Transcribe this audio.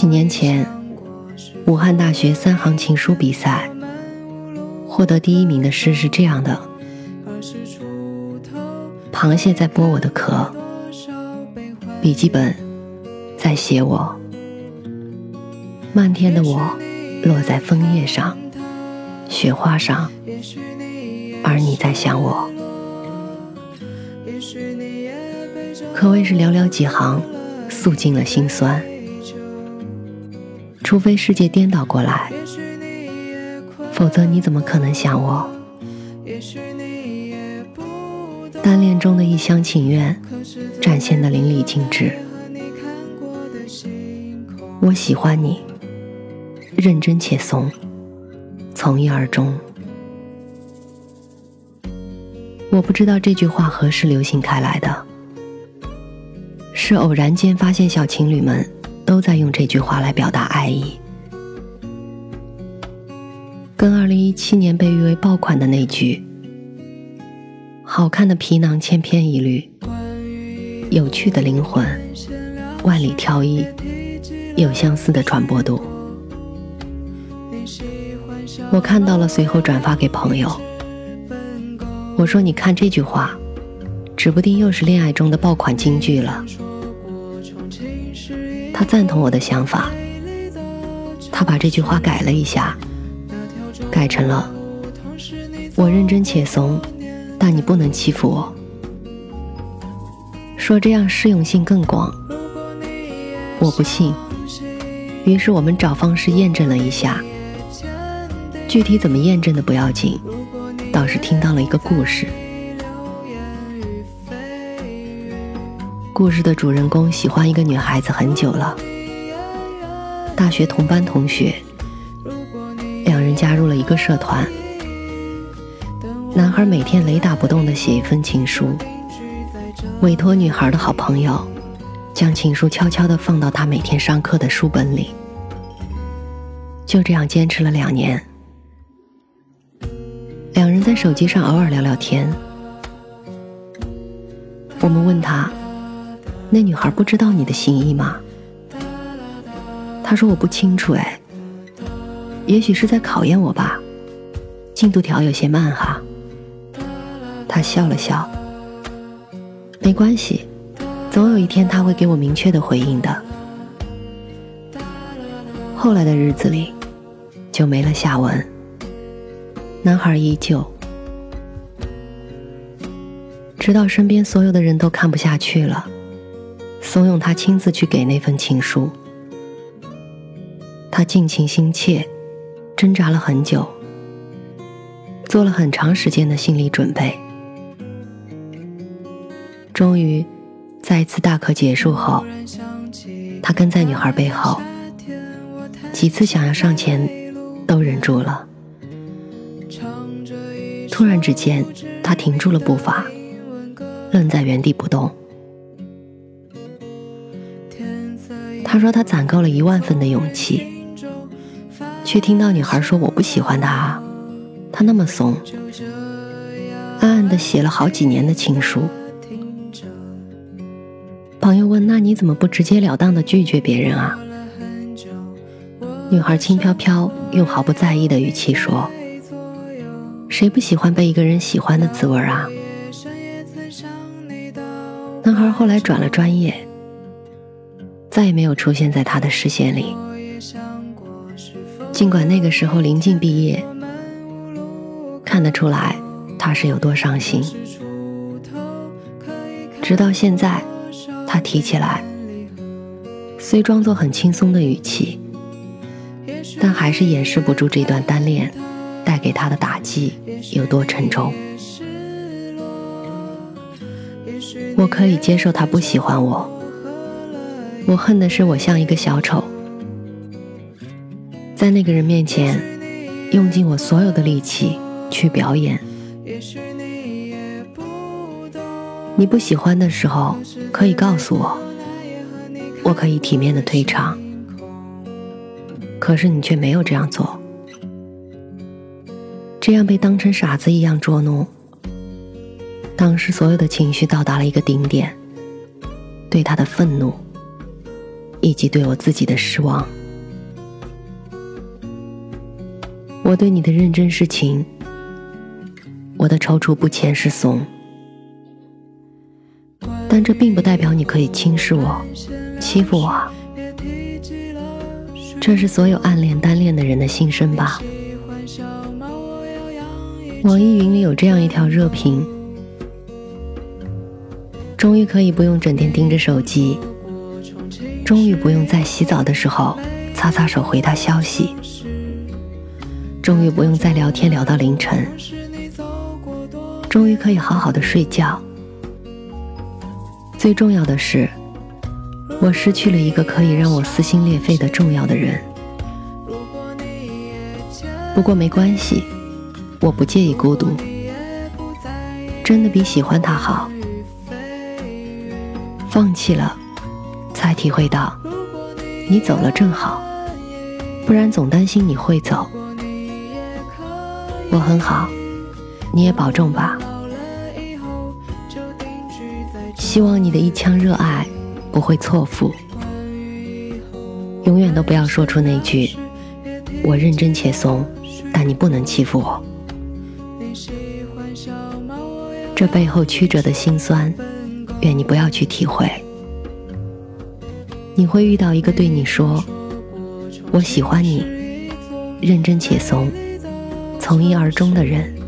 几年前，武汉大学三行情书比赛。获得第一名的诗是这样的：螃蟹在剥我的壳，笔记本在写我，漫天的我落在枫叶上、雪花上，而你在想我，可谓是寥寥几行，诉尽了心酸。除非世界颠倒过来。否则你怎么可能想我？单恋中的一厢情愿，展现的淋漓尽致。我喜欢你，认真且怂，从一而终。我不知道这句话何时流行开来的，是偶然间发现小情侣们都在用这句话来表达爱意。跟二零一七年被誉为爆款的那句“好看的皮囊千篇一律，有趣的灵魂万里挑一”有相似的传播度。我看到了，随后转发给朋友。我说：“你看这句话，指不定又是恋爱中的爆款金句了。”他赞同我的想法，他把这句话改了一下。改成了，我认真且怂，但你不能欺负我。说这样适用性更广，我不信。于是我们找方式验证了一下，具体怎么验证的不要紧，倒是听到了一个故事。故事的主人公喜欢一个女孩子很久了，大学同班同学。两人加入了一个社团。男孩每天雷打不动的写一封情书，委托女孩的好朋友将情书悄悄的放到他每天上课的书本里。就这样坚持了两年。两人在手机上偶尔聊聊天。我们问他：“那女孩不知道你的心意吗？”他说：“我不清楚。”哎。也许是在考验我吧，进度条有些慢哈。他笑了笑，没关系，总有一天他会给我明确的回应的。后来的日子里，就没了下文。男孩依旧，直到身边所有的人都看不下去了，怂恿他亲自去给那份情书。他尽情心切。挣扎了很久，做了很长时间的心理准备，终于，在一次大课结束后，他跟在女孩背后，几次想要上前，都忍住了。突然之间，他停住了步伐，愣在原地不动。他说他攒够了一万分的勇气。却听到女孩说：“我不喜欢他，他那么怂。”暗暗的写了好几年的情书。朋友问：“那你怎么不直截了当的拒绝别人啊？”女孩轻飘飘用毫不在意的语气说：“谁不喜欢被一个人喜欢的滋味啊？”男孩后来转了专业，再也没有出现在他的视线里。尽管那个时候临近毕业，看得出来他是有多伤心。直到现在，他提起来，虽装作很轻松的语气，但还是掩饰不住这段单恋带给他的打击有多沉重。我可以接受他不喜欢我，我恨的是我像一个小丑。在那个人面前，用尽我所有的力气去表演。你不喜欢的时候，可以告诉我，我可以体面的退场。可是你却没有这样做，这样被当成傻子一样捉弄。当时所有的情绪到达了一个顶点，对他的愤怒，以及对我自己的失望。我对你的认真是情，我的踌躇不前是怂，但这并不代表你可以轻视我、欺负我。这是所有暗恋单恋的人的心声吧？网易云里有这样一条热评：终于可以不用整天盯着手机，终于不用在洗澡的时候擦擦手回他消息。终于不用再聊天聊到凌晨，终于可以好好的睡觉。最重要的是，我失去了一个可以让我撕心裂肺的重要的人。不过没关系，我不介意孤独，真的比喜欢他好。放弃了，才体会到，你走了正好，不然总担心你会走。我很好，你也保重吧。希望你的一腔热爱不会错付，永远都不要说出那句“我认真且怂，但你不能欺负我”。这背后曲折的心酸，愿你不要去体会。你会遇到一个对你说“我喜欢你，认真且怂”。从一而终的人。